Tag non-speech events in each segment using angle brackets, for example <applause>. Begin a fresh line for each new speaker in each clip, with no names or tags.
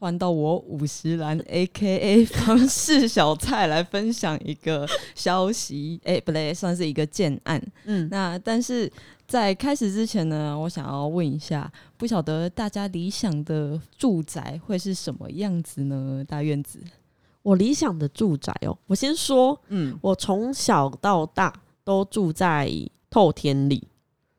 换到我五十岚 A K A 方式小菜来分享一个消息。<laughs> 哎、不对，算是一个建案。
嗯，
那但是在开始之前呢，我想要问一下，不晓得大家理想的住宅会是什么样子呢？大院子，
我理想的住宅哦，我先说，
嗯
我从小到大都住在透天里。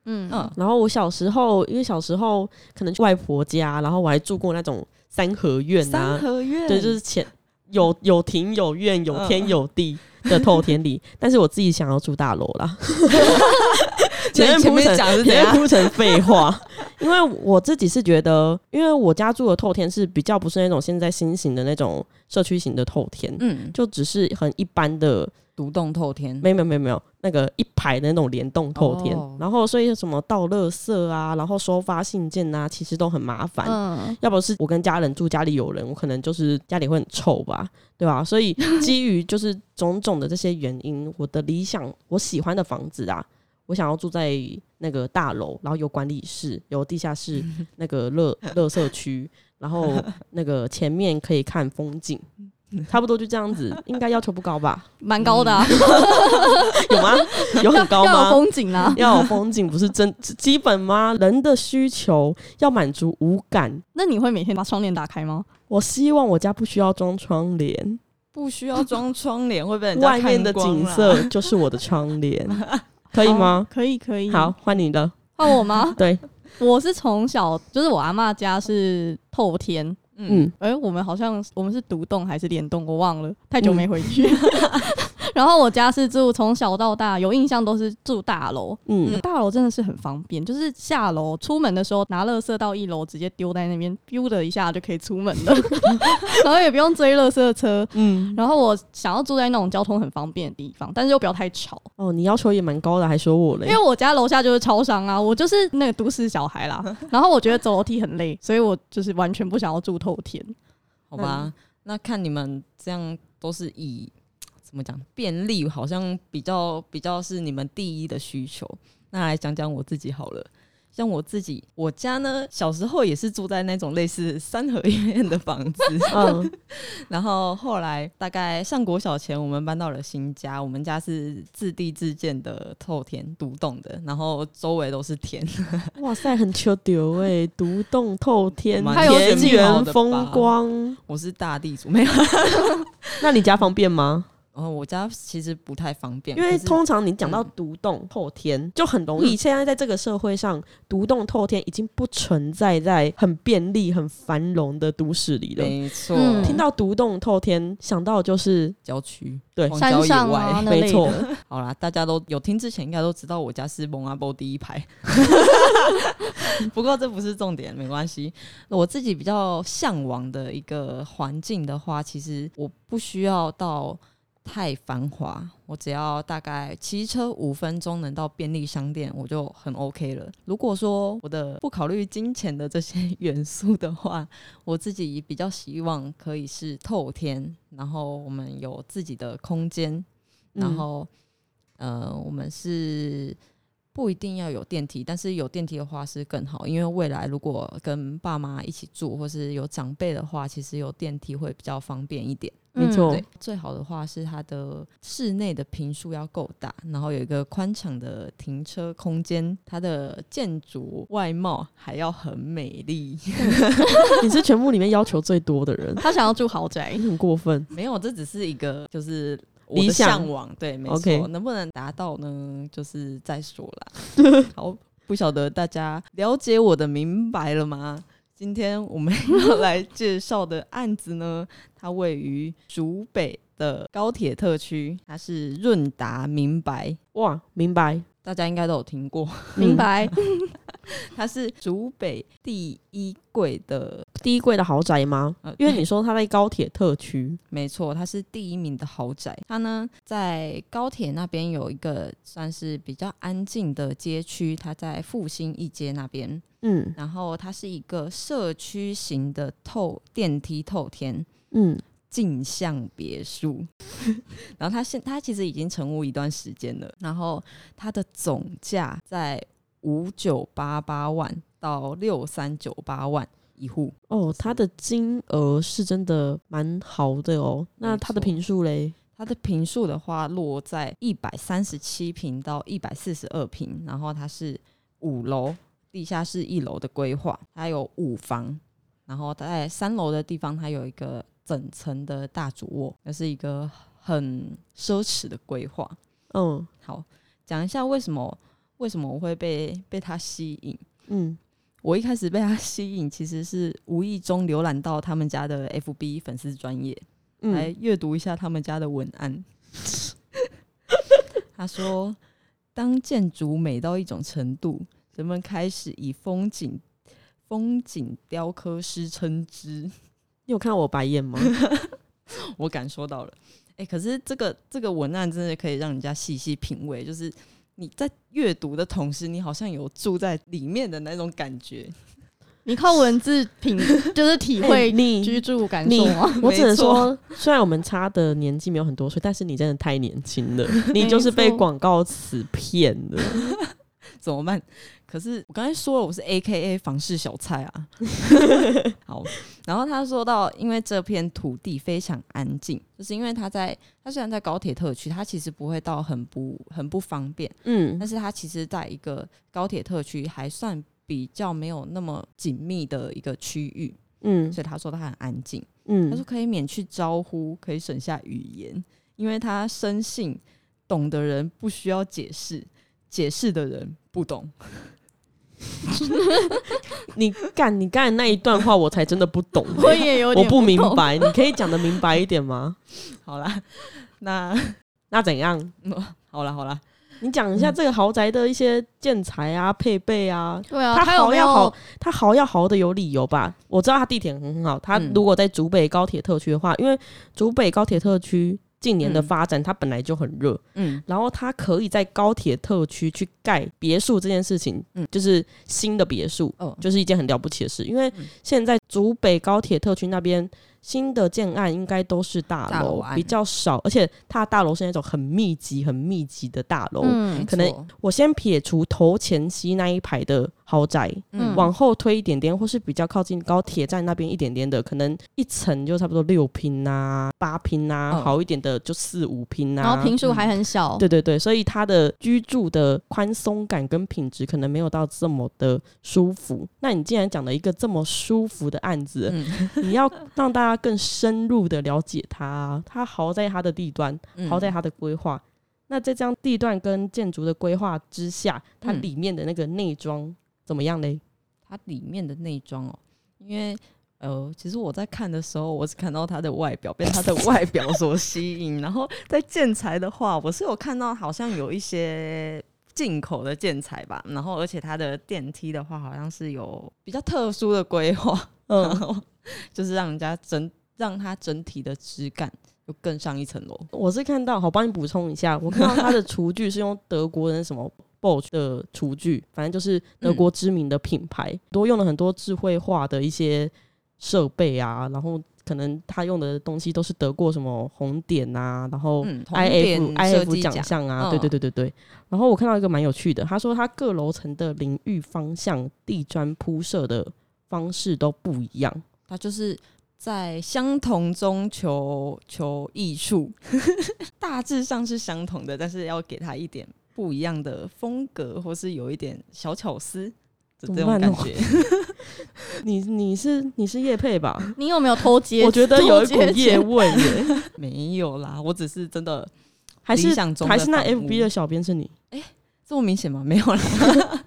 嗯。
嗯，
然后我小时候，因为小时候可能去外婆家，然后我还住过那种三合院啊。
三，合院，
对，就是前有有庭有院有天有地的透天里，但是我自己想要住大楼啦。<laughs> <laughs> 前面
前面
铺成前面？铺成 <laughs> 废话，因为我自己是觉得，因为我家住的透天是比较不是那种现在新型的那种社区型的透天，
嗯，
就只是很一般的，
独栋透天，
没有没有没有没有那个一排的那种联动透天，
哦
然后所以什么倒垃圾啊，然后收发信件啊，其实都很麻烦。
嗯，
要不是我跟家人住，家里有人，我可能就是家里会很臭吧，对吧？所以基于就是种种的这些原因，我的理想，我喜欢的房子啊，我想要住在那个大楼，然后有管理室，有地下室，<laughs> 那个乐乐社区，然后 <laughs> 那个前面可以看风景，差不多就这样子，应该要求不高吧？<laughs>
蛮高的、啊，
有吗？有很高
要有
吗？
风景啊。
要有风景不是真基本吗？人的需求要满足五感。
那你会每天把窗帘打开吗？
我希望我家不需要装窗帘，
不需要装窗帘，会被人家
外面的景色就是我的窗帘，可以吗？
可以，可以。
好，，换你的。
换我吗？<laughs>
对，
我是从小就是我阿妈家是透天，
嗯，
嗯，
哎、我们好像我们是独栋还是联栋，我忘了，太久没回去。<laughs> 然后我家是住从小到大有印象都是住大楼，
嗯，
大楼真的是很方便，就是下楼出门的时候拿垃圾到一楼直接丢在那边，丢的一下就可以出门了，<laughs> 然后也不用追垃圾车。
嗯，
然后我想要住在那种交通很方便的地方，但是又不要太吵，
哦，你要求也蛮高的，还说我嘞
因为。我家楼下就是超商啊，我就是那个都市小孩啦。<laughs> 然后我觉得走楼梯很累，所以我就是完全不想要住透天。
好吧，那看你们这样都是以怎么讲便利，好像比较比较是你们第一的需求。那来讲讲我自己好了。像我自己，我家呢，小时候也是住在那种类似三合院的房子，
嗯，<laughs>
然后后来大概上国小前，我们搬到了新家，我们家是自地自建的透天独栋的，然后周围都是田，<laughs>
哇塞，很秋丢哎，独栋透天，
蛮
田园风光。
我是大地主，没有。<laughs>
那你家方便吗？
然后我家其实不太方便，
因为通常你讲到独栋透天，就很容易。现在在这个社会上，独栋透天已经不存在在很便利、很繁荣的都市里了。
没错，
嗯
听到独栋透天，想到就是
郊区
对
郊野
山上
外。
没错，<laughs>
好啦，大家都有听之前应该都知道我家是蒙阿波第一排，<laughs> 不过这不是重点，没关系。我自己比较向往的一个环境的话，其实我不需要到太繁华，我只要大概骑车五分钟能到便利商店，我就很 OK 了。如果说我的不考虑金钱的这些元素的话，我自己比较希望可以是透天，然后我们有自己的空间，然后、呃，我们是不一定要有电梯，但是有电梯的话是更好，因为未来如果跟爸妈一起住，或是有长辈的话，其实有电梯会比较方便一点。
没错
对，最好的话是它的室内的平数要够大，然后有一个宽敞的停车空间，它的建筑外貌还要很美丽。<laughs>
你是全部里面要求最多的人，
他想要住豪宅
你，很过分。
没有，这只是一个就是我的
理想
向往，对，没错能不能达到呢？就是再说啦。<laughs> 好，不晓得大家了解我的明白了吗？今天我们要来介绍的案子呢，<laughs> 它位于竹北的高铁特区，它是润达明白，
哇，明白，
大家应该都有听过。
明白？<laughs> <laughs>
它是竹北第一贵的，
第一贵的豪宅吗？
呃
因为你说它在高铁特区，<laughs>
没错，它是第一名的豪宅。它呢在高铁那边有一个算是比较安静的街区，它在复兴一街那边。
嗯
然后它是一个社区型的透电梯透天
嗯，
镜像别墅，<laughs> 然后它现它其实已经成屋一段时间了，然后它的总价在五九八八万到六三九八万一户，
哦，它的金额是真的蛮豪的哦。那它的平数嘞？
它的平数的话落在一百三十七平到一百四十二平，然后它是五楼，地下室一楼的规划，它有五房，然后在三楼的地方它有一个整层的大主卧，那是一个很奢侈的规划。
嗯
好，讲一下为什么为什么我会被被他吸引。
嗯，
我一开始被他吸引，其实是无意中浏览到他们家的 FB 粉丝专业，来
嗯
阅读一下他们家的文案。<laughs> 他说，当建筑美到一种程度，人们开始以风景风景雕刻师称之。<laughs>
你有看我白眼吗？<laughs>
我感受到了。哎、可是这个这个文案真的可以让人家细细品味，就是你在阅读的同时，你好像有住在里面的那种感觉。
你靠文字品 <laughs> 就是体
哎
会
你
居住感受吗？
我只能说，虽然我们差的年纪没有很多岁，但是你真的太年轻了，你就是被广告词骗了。<laughs>
怎么办？可是我刚才说了，我是 A K A 房事小菜啊。<laughs> 好，然后他说到，因为这片土地非常安静，就是因为他在他虽然在高铁特区，他其实不会到很不很不方便，
嗯
但是他其实在一个高铁特区还算比较没有那么紧密的一个区域，
嗯
所以他说他很安静。嗯他说
嗯，
可以免去招呼，可以省下语言，因为他深信懂的人不需要解释，解释的人不懂。<laughs>
你干你刚才那一段话，我才真的不懂、<laughs>
我也有点
我不明。白，你可以讲的明白一点吗？<laughs>
好啦，那
那怎样？
好啦好啦，
你讲一下这个豪宅的一些建材啊、配备啊。
对啊，
它
他
豪要豪，他豪要豪的有理由吧？我知道他地铁很好，它
嗯
如果在竹北高铁特区的话，因为竹北高铁特区近年的
嗯。
发展，它本来就很热，
嗯。
然后它可以在高铁特区去盖别墅这件事情，
嗯。
就是新的别墅，
哦。
就是一件很了不起的事。因为
嗯。
现在竹北高铁特区那边新的建案应该都是大楼，
大
比较少，而且它的大楼是那种很密集、很密集的大楼。
嗯
可能我先撇除头前期那一排的豪宅，
嗯。
往后推一点点，或是比较靠近高铁站那边一点点的，可能一层就差不多六拼啊、八拼啊，
嗯
好一点的就四五拼啊。
然后平数还很小，
对对对，所以它的居住的宽松感跟品质可能没有到这么的舒服。那你既然讲了一个这么舒服的案子，
嗯。
你要让大家更深入的了解它，它好在它的地段，
嗯
好在它的规划。那在这样地段跟建筑的规划之下，它
嗯
里面的那个内装怎么样嘞？
它里面的内装哦，因为呃，其实我在看的时候，我是看到它的外表，被它的外表所吸引。然后在建材的话，我是有看到好像有一些进口的建材吧，然后而且它的电梯的话，好像是有比较特殊的规划，
嗯，
后就是让人家整让它整体的质感又更上一层楼。
我是看到，好帮你补充一下，我看到它的厨具是用德国人什么 Bosch 的厨具，反正就是德国知名的品牌，多用了很多智慧化的一些设备啊，然后可能他用的东西都是得过什么红点啊，然后
嗯，红
I F
点
I
设
F 奖项啊，
嗯
对对对对对。然后我看到一个蛮有趣的，他说他各楼层的淋浴方向、地砖铺设的方式都不一样。
它就是在相同中求求艺术，<laughs> 大致上是相同的，但是要给他一点不一样的风格，或是有一点小巧思的这种感觉。<laughs>
你你是你是叶配吧？
你有没有偷接？
我觉得有一股叶问耶，<laughs>
没有啦，我只是真的
还是
想中
还是那 F B 的小编是你？
哎这么明显吗？没有啦，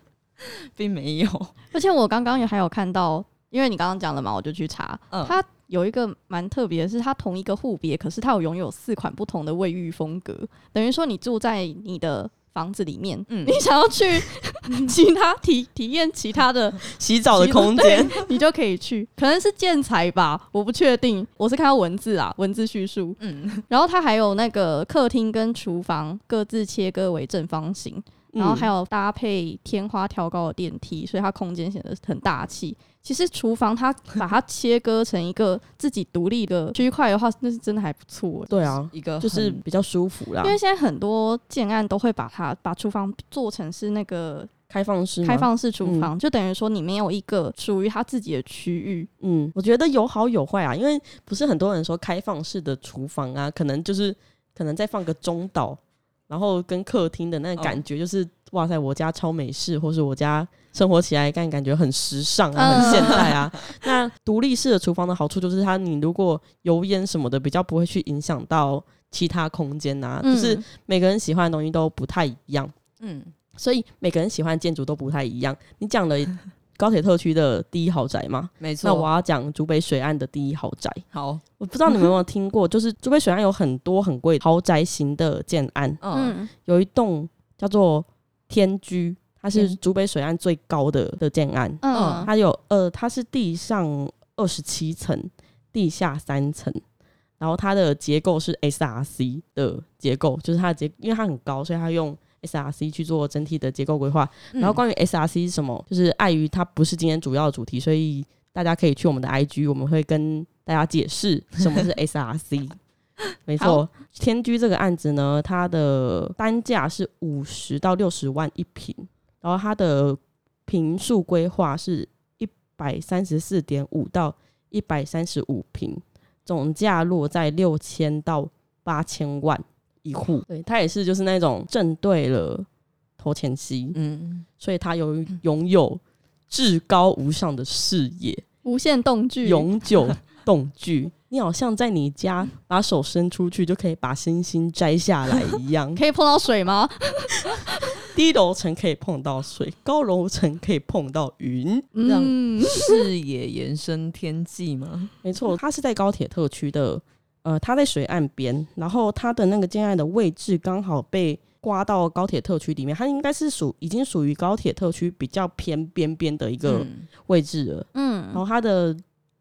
并没有。
而且我刚刚也还有看到，因为你刚刚讲了嘛，我就去查，
嗯。
它有一个蛮特别的是，它同一个户别，可是它有拥有四款不同的卫浴风格，等于说你住在你的房子里面，
嗯。
你想要去 <laughs> 其他体体验其他的，<laughs>
洗澡的空间，<laughs>
你就可以去，可能是建材吧，我不确定，我是看到文字啊，文字叙述，
嗯，
然后它还有那个客厅跟厨房各自切割为正方形，然后还
有
有搭配天花挑高的电梯，所以它空间显得很大气。其实厨房它把它切割成一个自己独立的区块的话，那是真的还不错。
对啊，
一个
就是比较舒服啦
因。为现在很多建案都会把它把厨房做成是那个
开放式
开，放式厨房，就等于说你没有一个属于它自己的区域。
嗯，我觉得有好有坏啊，因为不是很多人说开放式的厨房啊，可能就是可能再放个中岛，然后跟客厅的那个感觉就是、哇塞，我家超美式，或是我家生活起来感感觉很时尚啊，
嗯
很现代啊。<laughs> 那独立式的厨房的好处就是它，你如果油烟什么的比较不会去影响到其他空间啊，就是
嗯
每个人喜欢的东西都不太一样。
嗯，
所以每个人喜欢的建筑都不太一样。你讲了高铁特区的第一豪宅吗？
没错。
那我要讲竹北水岸的第一豪宅。
好，
我不知道你们有没有听过，就是竹北水岸有很多很贵豪宅型的建案，
嗯
嗯
有一栋叫做天居，它是竹北水岸最高的的建案，
嗯
它有呃，它是地上二十七层，地下三层。然后它的结构是 SRC 的结构，就是它的结，因为它很高，所以它用 SRC 去做整体的结构规划。
嗯
然后关于 SRC 是什么，就是碍于它不是今天主要的主题，所以大家可以去我们的 IG，我们会跟大家解释什么是 SRC。<laughs> 没错，天居这个案子呢，它的单价是五十到六十万一平，然后它的平数规划是一百三十四点五到一百三十五平，总价落在六千到八千万一户。对，它也是就是那种正对了头前溪，
嗯，
所以它有拥有至高无上的视野，
无限动距，
永久动距。<laughs> 你好像在你家把手伸出去就可以把星星摘下来一样。<laughs>
可以碰到水吗？
低楼层可以碰到水，高楼层可以碰到云。
让
嗯，
视野延伸天际吗？
没错，它是在高铁特区的，呃，它在水岸边，然后它的那个建案的位置刚好被刮到高铁特区里面，它应该是属已经属于高铁特区比较偏边边的一个
嗯
位置了。嗯然
嗯
后它的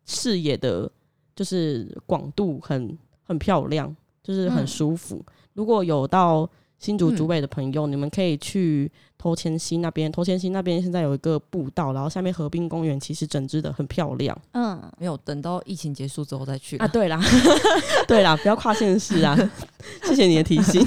视野的，就是广度很很漂亮，就是很
嗯
舒服。如果有到新竹竹北的朋友，你们可以去头前溪那边。头前溪那边现在有一个步道，然后下面河滨公园其实整治的很漂亮
嗯，
没有等到疫情结束之后再去
啊。
啦
对啦，<laughs> 对啦，不要跨县市啊！<laughs> 谢谢你的提醒。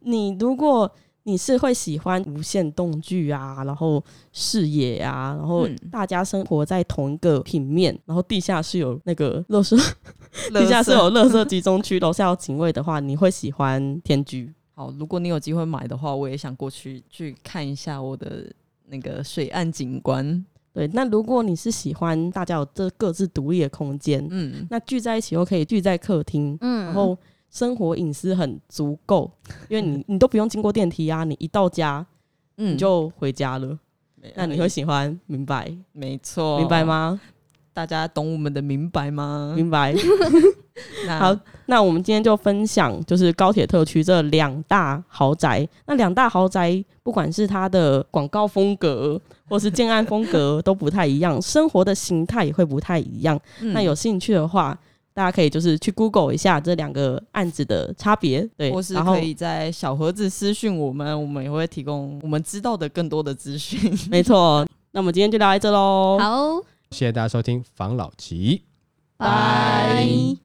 你如果你是会喜欢无限动距啊，然后视野啊，然后
嗯
大家生活在同一个平面，然后地下室有那个乐色，<laughs> 地下室有乐色集中区，楼下有警卫的话，你会喜欢天居。
好，如果你有机会买的话，我也想过去去看一下我的那个水岸景观。
对，那如果你是喜欢大家有这各自独立的空间，
嗯，
那聚在一起又可以聚在客厅，
嗯，
然后生活隐私很足够，因为你 <laughs> 你都不用经过电梯啊，你一到家
嗯
你就回家了。那你会喜欢，明白
没错，
明白？吗？
大家懂我们的明白吗？
明白。<laughs> 好，那我们今天就分享就是高铁特区这两大豪宅。那两大豪宅，不管是它的广告风格或是建案风格都不太一样，生活的形态也会不太一样。
嗯
那有兴趣的话，大家可以就是去 Google 一下这两个案子的差别，对，
或是
然后
可以在小盒子私讯我们，我们也会提供我们知道的更多的资讯。
没错。那我们今天就聊到这喽，
好，
谢谢大家收听房老吉。
拜。